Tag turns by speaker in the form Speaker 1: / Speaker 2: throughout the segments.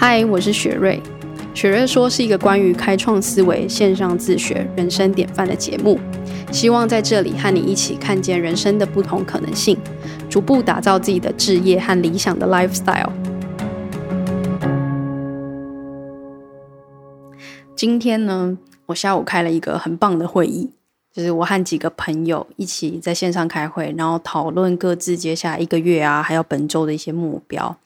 Speaker 1: 嗨，我是雪瑞。雪瑞说是一个关于开创思维、线上自学、人生典范的节目，希望在这里和你一起看见人生的不同可能性，逐步打造自己的志业和理想的 lifestyle。今天呢，我下午开了一个很棒的会议，就是我和几个朋友一起在线上开会，然后讨论各自接下来一个月啊，还有本周的一些目标。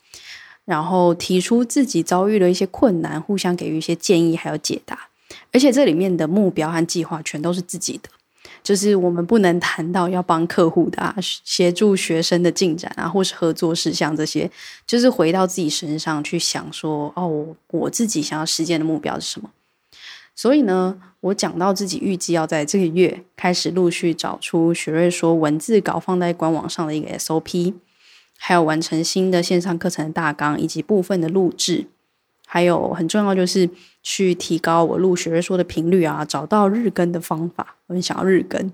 Speaker 1: 然后提出自己遭遇的一些困难，互相给予一些建议，还有解答。而且这里面的目标和计划全都是自己的，就是我们不能谈到要帮客户的啊，协助学生的进展啊，或是合作事项这些，就是回到自己身上去想说，哦，我自己想要实践的目标是什么？所以呢，我讲到自己预计要在这个月开始陆续找出雪瑞说文字稿放在官网上的一个 SOP。还有完成新的线上课程的大纲，以及部分的录制，还有很重要就是去提高我录雪瑞说的频率啊，找到日更的方法。我很想要日更。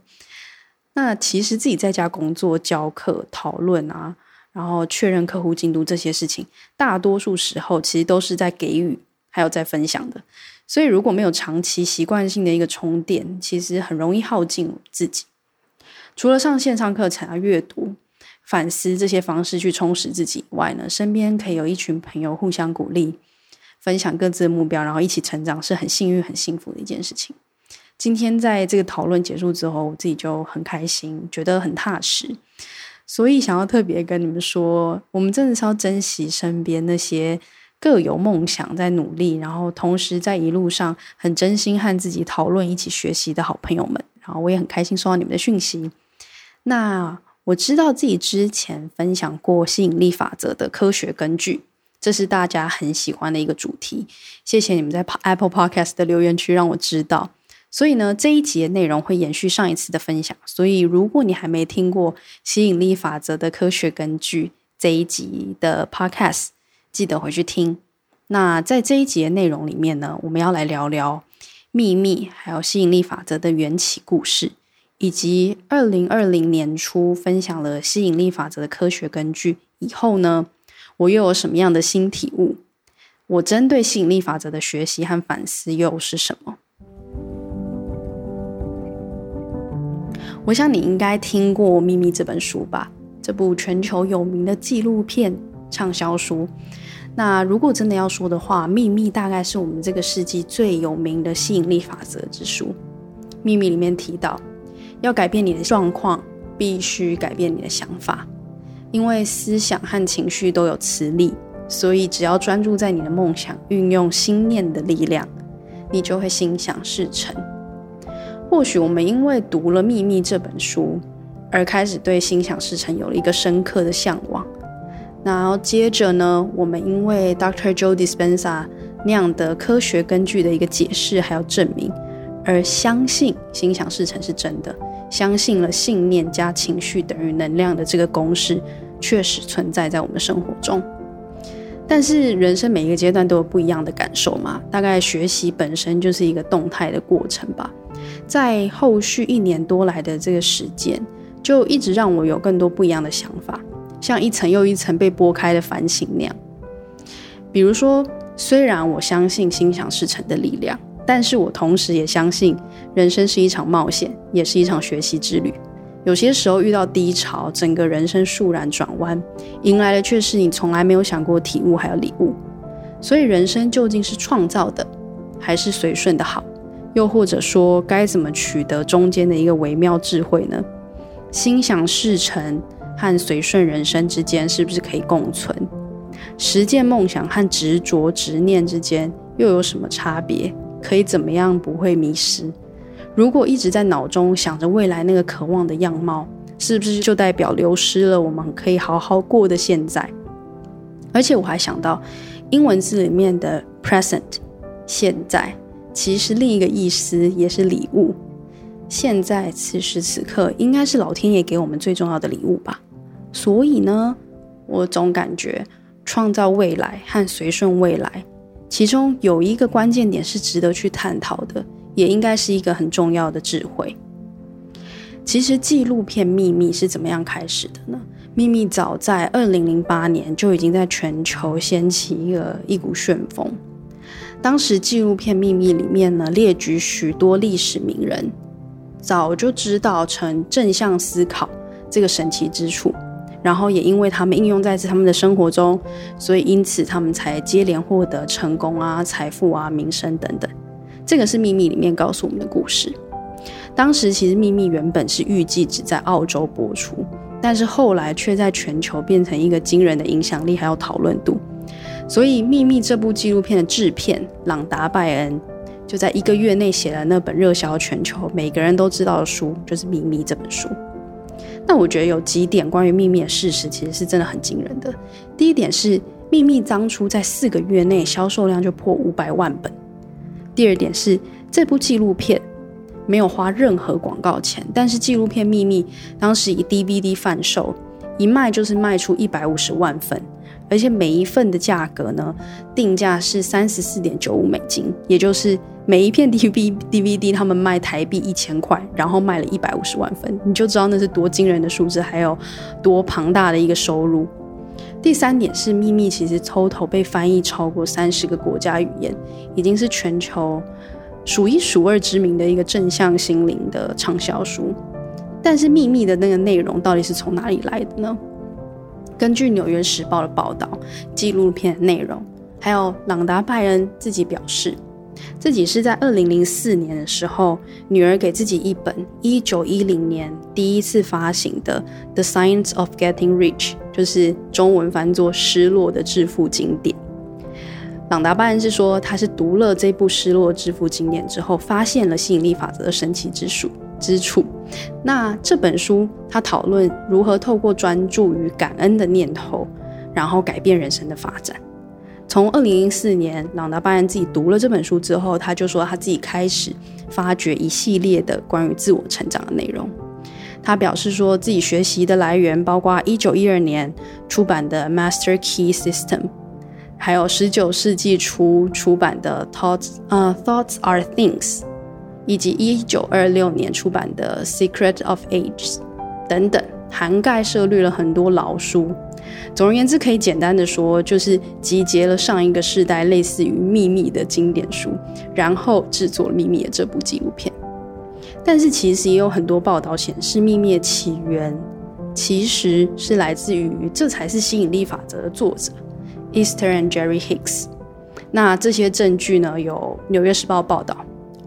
Speaker 1: 那其实自己在家工作、教课、讨论啊，然后确认客户进度这些事情，大多数时候其实都是在给予，还有在分享的。所以如果没有长期习惯性的一个充电，其实很容易耗尽自己。除了上线上课程啊，阅读。反思这些方式去充实自己以外呢，身边可以有一群朋友互相鼓励，分享各自的目标，然后一起成长，是很幸运、很幸福的一件事情。今天在这个讨论结束之后，我自己就很开心，觉得很踏实，所以想要特别跟你们说，我们真的是要珍惜身边那些各有梦想在努力，然后同时在一路上很真心和自己讨论、一起学习的好朋友们。然后我也很开心收到你们的讯息。那。我知道自己之前分享过吸引力法则的科学根据，这是大家很喜欢的一个主题。谢谢你们在 Apple Podcast 的留言区让我知道。所以呢，这一集的内容会延续上一次的分享。所以，如果你还没听过吸引力法则的科学根据这一集的 Podcast，记得回去听。那在这一集的内容里面呢，我们要来聊聊秘密，还有吸引力法则的缘起故事。以及二零二零年初分享了吸引力法则的科学根据以后呢，我又有什么样的新体悟？我针对吸引力法则的学习和反思又是什么？我想你应该听过《秘密》这本书吧？这部全球有名的纪录片畅销书。那如果真的要说的话，《秘密》大概是我们这个世纪最有名的吸引力法则之书。《秘密》里面提到。要改变你的状况，必须改变你的想法，因为思想和情绪都有磁力，所以只要专注在你的梦想，运用心念的力量，你就会心想事成。或许我们因为读了《秘密》这本书，而开始对心想事成有了一个深刻的向往。然后接着呢，我们因为 Dr. Joe Dispenza 那样的科学根据的一个解释还有证明，而相信心想事成是真的。相信了信念加情绪等于能量的这个公式，确实存在在我们生活中。但是人生每一个阶段都有不一样的感受嘛，大概学习本身就是一个动态的过程吧。在后续一年多来的这个时间，就一直让我有更多不一样的想法，像一层又一层被剥开的反省那样。比如说，虽然我相信心想事成的力量。但是我同时也相信，人生是一场冒险，也是一场学习之旅。有些时候遇到低潮，整个人生倏然转弯，迎来的却是你从来没有想过体悟还有礼物。所以，人生究竟是创造的，还是随顺的好？又或者说，该怎么取得中间的一个微妙智慧呢？心想事成和随顺人生之间是不是可以共存？实践梦想和执着执念之间又有什么差别？可以怎么样不会迷失？如果一直在脑中想着未来那个渴望的样貌，是不是就代表流失了我们可以好好过的现在？而且我还想到，英文字里面的 present 现在，其实另一个意思也是礼物。现在此时此刻，应该是老天爷给我们最重要的礼物吧。所以呢，我总感觉创造未来和随顺未来。其中有一个关键点是值得去探讨的，也应该是一个很重要的智慧。其实纪录片《秘密》是怎么样开始的呢？《秘密早在二零零八年就已经在全球掀起一个一股旋风。当时纪录片《秘密》里面呢，列举许多历史名人早就知道成正向思考这个神奇之处，然后也因为他们应用在他们的生活中，所以因此他们才接连获得成功啊、财富啊、名声等等。这个是《秘密》里面告诉我们的故事。当时其实《秘密》原本是预计只在澳洲播出，但是后来却在全球变成一个惊人的影响力还有讨论度。所以，《秘密》这部纪录片的制片朗达·拜恩就在一个月内写了那本热销全球、每个人都知道的书，就是《秘密》这本书。那我觉得有几点关于《秘密》的事实，其实是真的很惊人的。第一点是，《秘密》当初在四个月内销售量就破五百万本。第二点是，这部纪录片没有花任何广告钱，但是纪录片《秘密》当时以 DVD 贩售，一卖就是卖出一百五十万份。而且每一份的价格呢，定价是三十四点九五美金，也就是每一片 D V D V D 他们卖台币一千块，然后卖了一百五十万份，你就知道那是多惊人的数字，还有多庞大的一个收入。第三点是《秘密》其实 total 被翻译超过三十个国家语言，已经是全球数一数二知名的一个正向心灵的畅销书。但是《秘密》的那个内容到底是从哪里来的呢？根据《纽约时报》的报道，纪录片的内容，还有朗达·拜恩自己表示，自己是在二零零四年的时候，女儿给自己一本一九一零年第一次发行的《The Science of Getting Rich》，就是中文翻作《失落的致富经典》。朗达·拜恩是说，他是读了这部《失落致富经典》之后，发现了吸引力法则的神奇之术。之处，那这本书他讨论如何透过专注于感恩的念头，然后改变人生的发展。从二零零四年，朗达·拜恩自己读了这本书之后，他就说他自己开始发掘一系列的关于自我成长的内容。他表示说自己学习的来源包括一九一二年出版的《Master Key System》，还有十九世纪初出版的《Thoughts》呃，《Thoughts Are Things》。以及一九二六年出版的《Secret of Ages》等等，涵盖涉猎了很多老书。总而言之，可以简单的说，就是集结了上一个世代类似于《秘密》的经典书，然后制作《秘密》的这部纪录片。但是，其实也有很多报道显示，《秘密》的起源其实是来自于《这才是吸引力法则》的作者 Easter and Jerry Hicks。那这些证据呢，有《纽约时报》报道。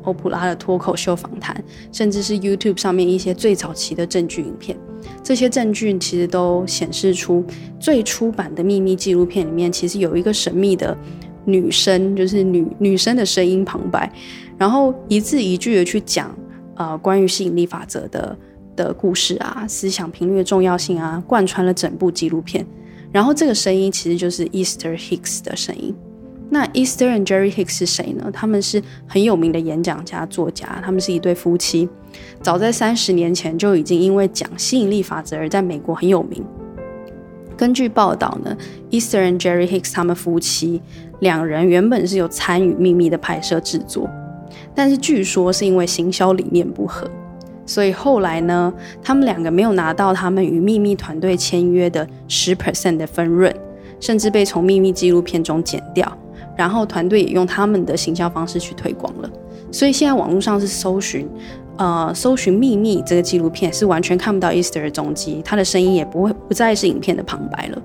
Speaker 1: 欧普拉的脱口秀访谈，甚至是 YouTube 上面一些最早期的证据影片，这些证据其实都显示出最初版的秘密纪录片里面，其实有一个神秘的女生，就是女女生的声音旁白，然后一字一句的去讲呃关于吸引力法则的的故事啊，思想频率的重要性啊，贯穿了整部纪录片。然后这个声音其实就是 Easter Hicks 的声音。那 Easter and Jerry Hicks 是谁呢？他们是很有名的演讲家、作家，他们是一对夫妻。早在三十年前就已经因为讲吸引力法则而在美国很有名。根据报道呢，Easter and Jerry Hicks 他们夫妻两人原本是有参与《秘密》的拍摄制作，但是据说是因为行销理念不合，所以后来呢，他们两个没有拿到他们与《秘密》团队签约的十 percent 的分润，甚至被从《秘密》纪录片中剪掉。然后团队也用他们的行销方式去推广了，所以现在网络上是搜寻，呃，搜寻《秘密》这个纪录片是完全看不到 Easter 的踪迹，他的声音也不会不再是影片的旁白了。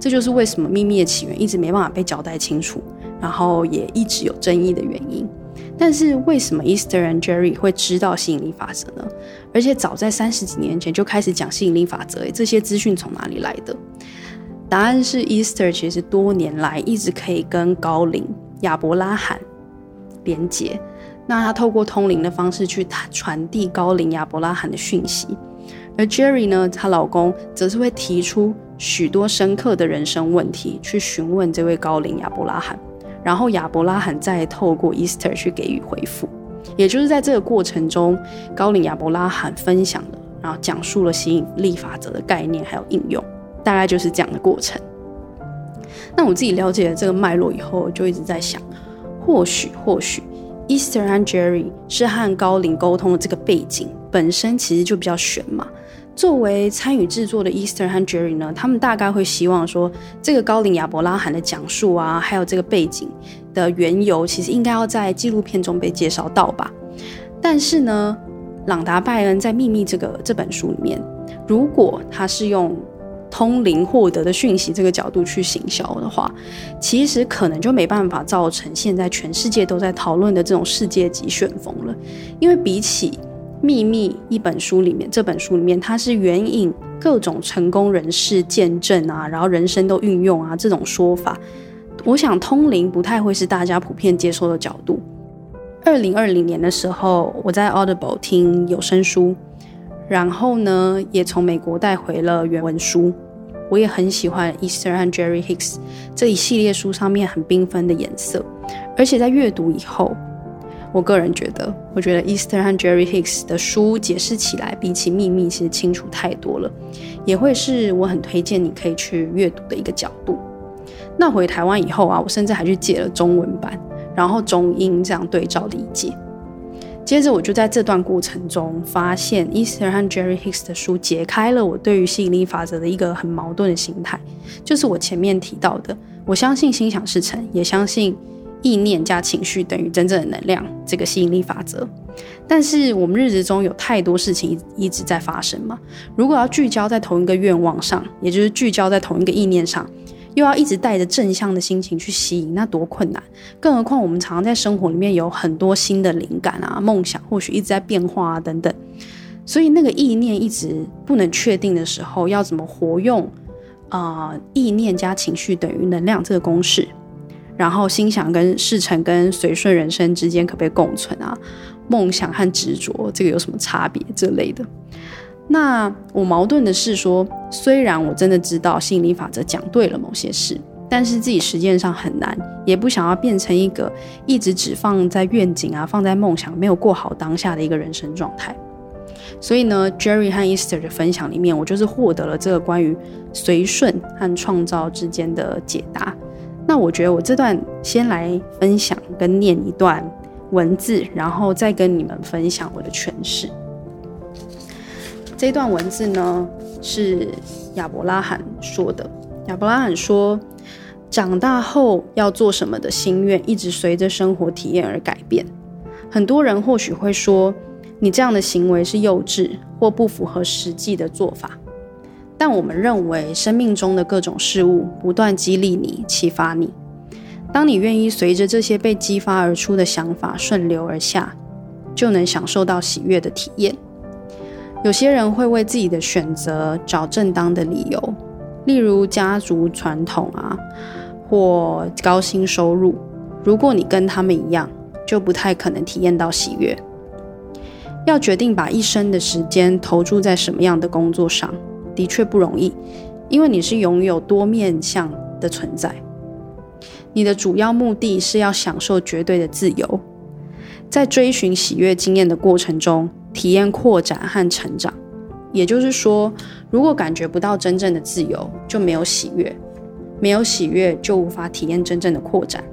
Speaker 1: 这就是为什么《秘密》的起源一直没办法被交代清楚，然后也一直有争议的原因。但是为什么 Easter and Jerry 会知道吸引力法则呢？而且早在三十几年前就开始讲吸引力法则，这些资讯从哪里来的？答案是 Easter，其实多年来一直可以跟高龄亚伯拉罕连接。那他透过通灵的方式去传递高龄亚伯拉罕的讯息，而 Jerry 呢，她老公则是会提出许多深刻的人生问题去询问这位高龄亚伯拉罕，然后亚伯拉罕再透过 Easter 去给予回复。也就是在这个过程中，高龄亚伯拉罕分享了，然后讲述了吸引力法则的概念还有应用。大概就是这样的过程。那我自己了解了这个脉络以后，就一直在想，或许或许，Easter and Jerry 是和高灵沟通的这个背景本身其实就比较玄嘛。作为参与制作的 Easter 和 Jerry 呢，他们大概会希望说，这个高龄亚伯拉罕的讲述啊，还有这个背景的缘由，其实应该要在纪录片中被介绍到吧。但是呢，朗达·拜恩在《秘密》这个这本书里面，如果他是用通灵获得的讯息这个角度去行销的话，其实可能就没办法造成现在全世界都在讨论的这种世界级旋风了，因为比起。秘密一本书里面，这本书里面它是援引各种成功人士见证啊，然后人生都运用啊这种说法。我想通灵不太会是大家普遍接受的角度。二零二零年的时候，我在 Audible 听有声书，然后呢也从美国带回了原文书。我也很喜欢 Easter 和 Jerry Hicks 这一系列书上面很缤纷的颜色，而且在阅读以后。我个人觉得，我觉得 Easter 和 Jerry Hicks 的书解释起来比起秘密其实清楚太多了，也会是我很推荐你可以去阅读的一个角度。那回台湾以后啊，我甚至还去借了中文版，然后中英这样对照理解。接着我就在这段过程中发现，Easter 和 Jerry Hicks 的书解开了我对于吸引力法则的一个很矛盾的心态，就是我前面提到的，我相信心想事成，也相信。意念加情绪等于真正的能量，这个吸引力法则。但是我们日子中有太多事情一直在发生嘛，如果要聚焦在同一个愿望上，也就是聚焦在同一个意念上，又要一直带着正向的心情去吸引，那多困难！更何况我们常常在生活里面有很多新的灵感啊、梦想，或许一直在变化啊等等。所以那个意念一直不能确定的时候，要怎么活用啊、呃？意念加情绪等于能量这个公式？然后心想跟事成跟随顺人生之间可不可以共存啊？梦想和执着这个有什么差别之类的？那我矛盾的是说，虽然我真的知道吸引力法则讲对了某些事，但是自己实践上很难，也不想要变成一个一直只放在愿景啊、放在梦想，没有过好当下的一个人生状态。所以呢，Jerry 和 Easter 的分享里面，我就是获得了这个关于随顺和创造之间的解答。那我觉得我这段先来分享跟念一段文字，然后再跟你们分享我的诠释。这段文字呢是亚伯拉罕说的。亚伯拉罕说，长大后要做什么的心愿一直随着生活体验而改变。很多人或许会说，你这样的行为是幼稚或不符合实际的做法。但我们认为，生命中的各种事物不断激励你、启发你。当你愿意随着这些被激发而出的想法顺流而下，就能享受到喜悦的体验。有些人会为自己的选择找正当的理由，例如家族传统啊，或高薪收入。如果你跟他们一样，就不太可能体验到喜悦。要决定把一生的时间投注在什么样的工作上，的确不容易，因为你是拥有多面向的存在。你的主要目的是要享受绝对的自由，在追寻喜悦经验的过程中，体验扩展和成长。也就是说，如果感觉不到真正的自由，就没有喜悦；没有喜悦，就无法体验真正的扩展。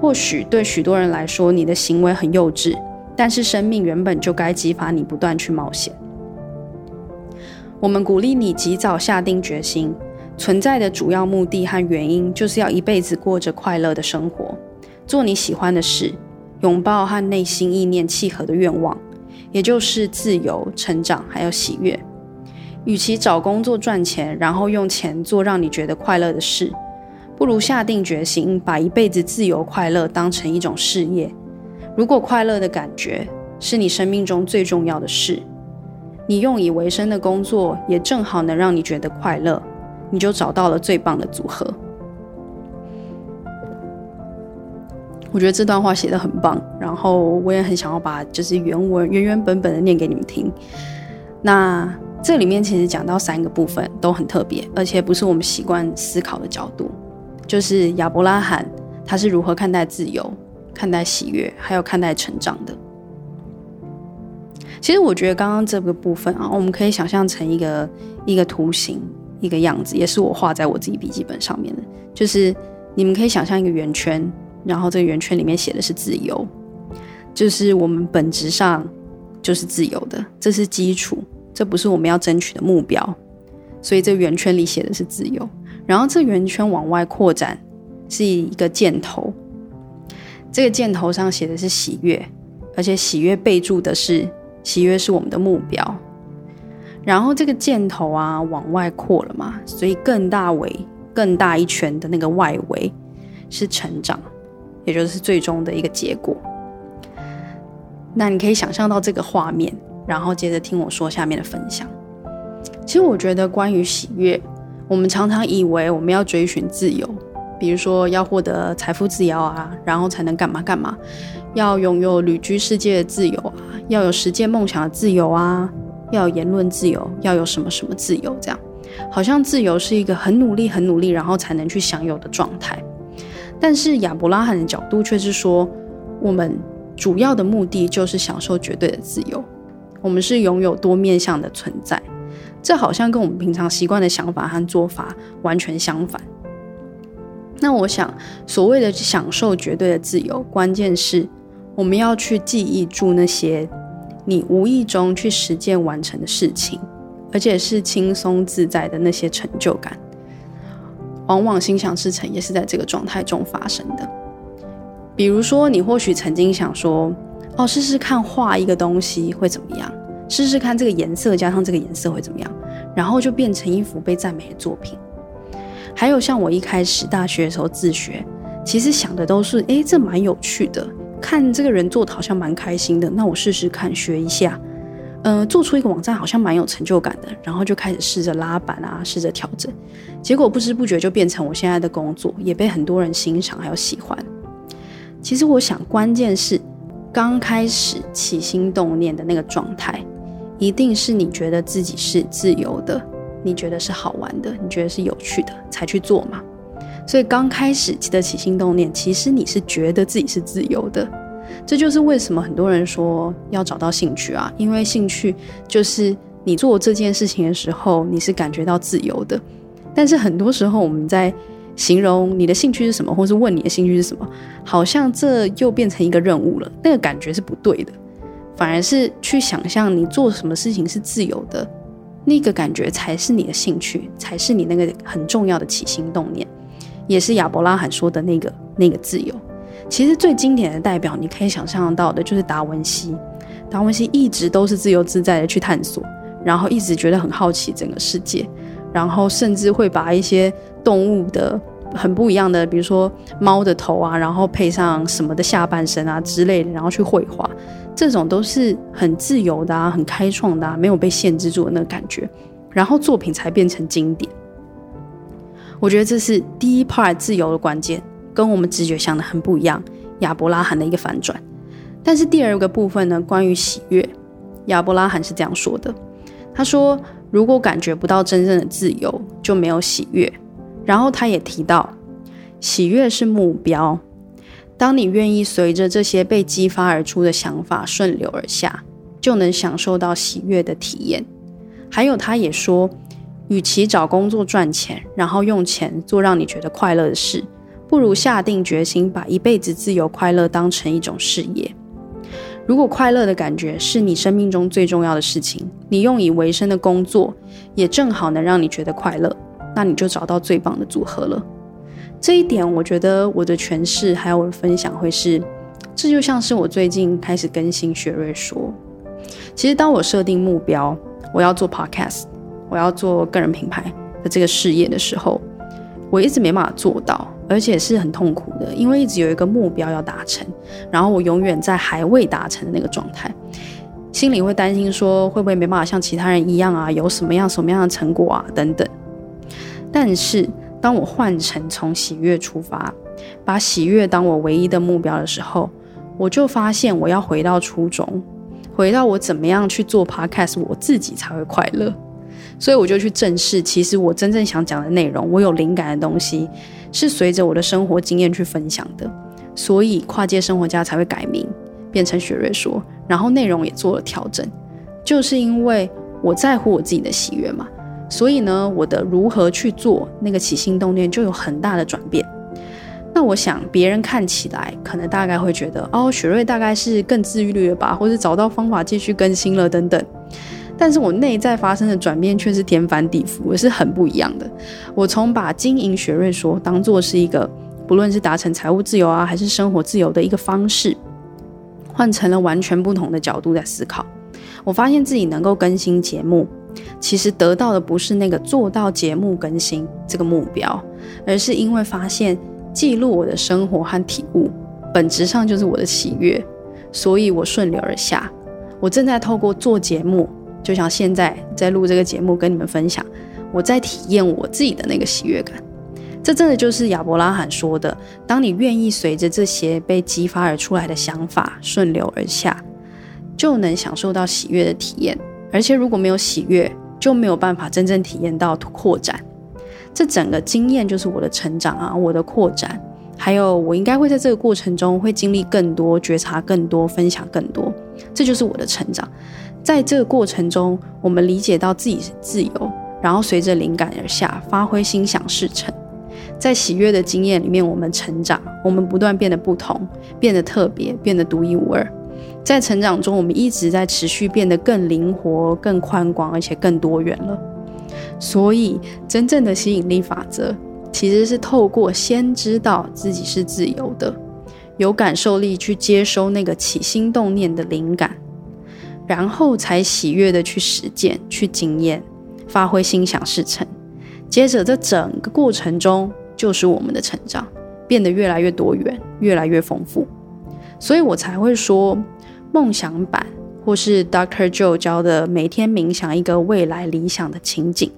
Speaker 1: 或许对许多人来说，你的行为很幼稚，但是生命原本就该激发你不断去冒险。我们鼓励你及早下定决心，存在的主要目的和原因就是要一辈子过着快乐的生活，做你喜欢的事，拥抱和内心意念契合的愿望，也就是自由、成长还有喜悦。与其找工作赚钱，然后用钱做让你觉得快乐的事，不如下定决心，把一辈子自由快乐当成一种事业。如果快乐的感觉是你生命中最重要的事，你用以为生的工作也正好能让你觉得快乐，你就找到了最棒的组合。我觉得这段话写得很棒，然后我也很想要把就是原文原原本本的念给你们听。那这里面其实讲到三个部分都很特别，而且不是我们习惯思考的角度，就是亚伯拉罕他是如何看待自由、看待喜悦，还有看待成长的。其实我觉得刚刚这个部分啊，我们可以想象成一个一个图形，一个样子，也是我画在我自己笔记本上面的。就是你们可以想象一个圆圈，然后这个圆圈里面写的是自由，就是我们本质上就是自由的，这是基础。这不是我们要争取的目标。所以这圆圈里写的是自由，然后这圆圈往外扩展是一个箭头，这个箭头上写的是喜悦，而且喜悦备注的是喜悦是我们的目标。然后这个箭头啊往外扩了嘛，所以更大围、更大一圈的那个外围是成长，也就是最终的一个结果。那你可以想象到这个画面，然后接着听我说下面的分享。其实我觉得，关于喜悦，我们常常以为我们要追寻自由，比如说要获得财富自由啊，然后才能干嘛干嘛，要拥有旅居世界的自由啊，要有实践梦想的自由啊，要有言论自由，要有什么什么自由，这样好像自由是一个很努力、很努力，然后才能去享有的状态。但是亚伯拉罕的角度却是说，我们主要的目的就是享受绝对的自由，我们是拥有多面向的存在。这好像跟我们平常习惯的想法和做法完全相反。那我想，所谓的享受绝对的自由，关键是我们要去记忆住那些你无意中去实践完成的事情，而且是轻松自在的那些成就感。往往心想事成也是在这个状态中发生的。比如说，你或许曾经想说：“哦，试试看画一个东西会怎么样？”试试看这个颜色加上这个颜色会怎么样，然后就变成一幅被赞美的作品。还有像我一开始大学的时候自学，其实想的都是，诶，这蛮有趣的，看这个人做的好像蛮开心的，那我试试看学一下，呃，做出一个网站好像蛮有成就感的，然后就开始试着拉板啊，试着调整，结果不知不觉就变成我现在的工作，也被很多人欣赏还有喜欢。其实我想，关键是刚开始起心动念的那个状态。一定是你觉得自己是自由的，你觉得是好玩的，你觉得是有趣的才去做嘛。所以刚开始起的起心动念，其实你是觉得自己是自由的。这就是为什么很多人说要找到兴趣啊，因为兴趣就是你做这件事情的时候，你是感觉到自由的。但是很多时候我们在形容你的兴趣是什么，或是问你的兴趣是什么，好像这又变成一个任务了，那个感觉是不对的。反而是去想象你做什么事情是自由的，那个感觉才是你的兴趣，才是你那个很重要的起心动念，也是亚伯拉罕说的那个那个自由。其实最经典的代表，你可以想象到的就是达文西。达文西一直都是自由自在的去探索，然后一直觉得很好奇整个世界，然后甚至会把一些动物的很不一样的，比如说猫的头啊，然后配上什么的下半身啊之类的，然后去绘画。这种都是很自由的啊，很开创的啊，没有被限制住的那个感觉，然后作品才变成经典。我觉得这是第一 part 自由的关键，跟我们直觉想的很不一样。亚伯拉罕的一个反转。但是第二个部分呢，关于喜悦，亚伯拉罕是这样说的：他说，如果感觉不到真正的自由，就没有喜悦。然后他也提到，喜悦是目标。当你愿意随着这些被激发而出的想法顺流而下，就能享受到喜悦的体验。还有，他也说，与其找工作赚钱，然后用钱做让你觉得快乐的事，不如下定决心把一辈子自由快乐当成一种事业。如果快乐的感觉是你生命中最重要的事情，你用以为生的工作也正好能让你觉得快乐，那你就找到最棒的组合了。这一点，我觉得我的诠释还有我的分享会是，这就像是我最近开始更新学瑞说。其实，当我设定目标，我要做 podcast，我要做个人品牌的这个事业的时候，我一直没办法做到，而且是很痛苦的，因为一直有一个目标要达成，然后我永远在还未达成的那个状态，心里会担心说会不会没办法像其他人一样啊，有什么样什么样的成果啊等等，但是。当我换成从喜悦出发，把喜悦当我唯一的目标的时候，我就发现我要回到初衷，回到我怎么样去做 podcast，我自己才会快乐。所以我就去正视，其实我真正想讲的内容，我有灵感的东西，是随着我的生活经验去分享的。所以跨界生活家才会改名，变成雪瑞说，然后内容也做了调整，就是因为我在乎我自己的喜悦嘛。所以呢，我的如何去做那个起心动念就有很大的转变。那我想别人看起来可能大概会觉得，哦，雪瑞大概是更自律了吧，或者找到方法继续更新了等等。但是我内在发生的转变却是天翻地覆，也是很不一样的。我从把经营学瑞说当做是一个，不论是达成财务自由啊，还是生活自由的一个方式，换成了完全不同的角度在思考。我发现自己能够更新节目，其实得到的不是那个做到节目更新这个目标，而是因为发现记录我的生活和体悟，本质上就是我的喜悦，所以我顺流而下。我正在透过做节目，就像现在在录这个节目跟你们分享，我在体验我自己的那个喜悦感。这真的就是亚伯拉罕说的：当你愿意随着这些被激发而出来的想法顺流而下。就能享受到喜悦的体验，而且如果没有喜悦，就没有办法真正体验到扩展。这整个经验就是我的成长啊，我的扩展，还有我应该会在这个过程中会经历更多、觉察更多、分享更多，这就是我的成长。在这个过程中，我们理解到自己是自由，然后随着灵感而下，发挥心想事成。在喜悦的经验里面，我们成长，我们不断变得不同，变得特别，变得独一无二。在成长中，我们一直在持续变得更灵活、更宽广，而且更多元了。所以，真正的吸引力法则其实是透过先知道自己是自由的，有感受力去接收那个起心动念的灵感，然后才喜悦的去实践、去经验、发挥心想事成。接着，这整个过程中就是我们的成长，变得越来越多元、越来越丰富。所以我才会说。梦想版，或是 Doctor Joe 教的每天冥想一个未来理想的情景，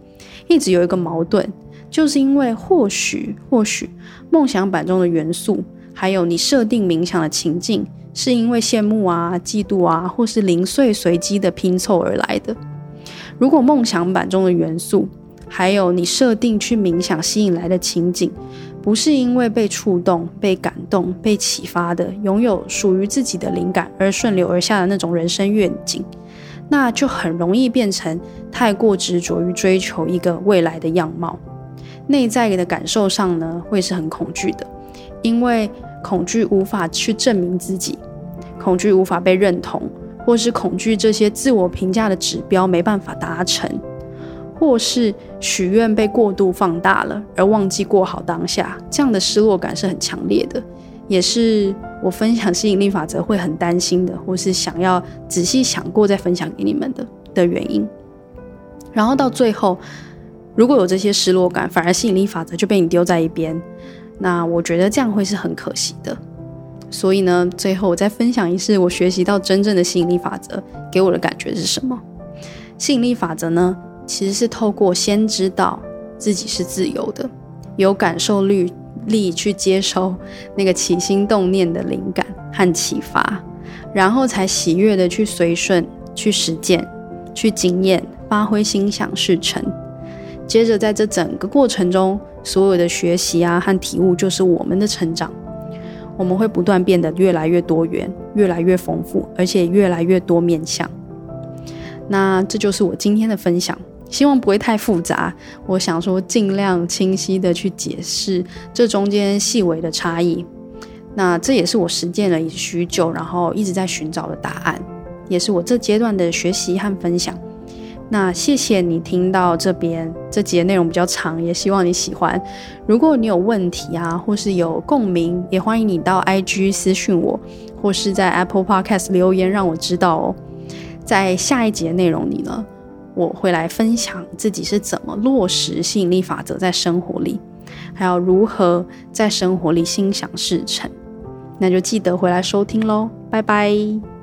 Speaker 1: 一直有一个矛盾，就是因为或许或许梦想版中的元素，还有你设定冥想的情境，是因为羡慕啊、嫉妒啊，或是零碎随机的拼凑而来的。如果梦想版中的元素，还有你设定去冥想吸引来的情景，不是因为被触动、被感动、被启发的，拥有属于自己的灵感而顺流而下的那种人生愿景，那就很容易变成太过执着于追求一个未来的样貌。内在的感受上呢，会是很恐惧的，因为恐惧无法去证明自己，恐惧无法被认同，或是恐惧这些自我评价的指标没办法达成。或是许愿被过度放大了，而忘记过好当下，这样的失落感是很强烈的，也是我分享吸引力法则会很担心的，或是想要仔细想过再分享给你们的的原因。然后到最后，如果有这些失落感，反而吸引力法则就被你丢在一边，那我觉得这样会是很可惜的。所以呢，最后我再分享一次我学习到真正的吸引力法则给我的感觉是什么？吸引力法则呢？其实是透过先知道自己是自由的，有感受力力去接收那个起心动念的灵感和启发，然后才喜悦的去随顺、去实践、去经验、发挥心想事成。接着在这整个过程中，所有的学习啊和体悟就是我们的成长，我们会不断变得越来越多元、越来越丰富，而且越来越多面向。那这就是我今天的分享。希望不会太复杂，我想说尽量清晰的去解释这中间细微的差异。那这也是我实践了许久，然后一直在寻找的答案，也是我这阶段的学习和分享。那谢谢你听到这边，这集的内容比较长，也希望你喜欢。如果你有问题啊，或是有共鸣，也欢迎你到 IG 私讯我，或是在 Apple Podcast 留言让我知道哦。在下一集的内容里呢，我会来分享自己是怎么落实吸引力法则在生活里，还有如何在生活里心想事成。那就记得回来收听喽，拜拜。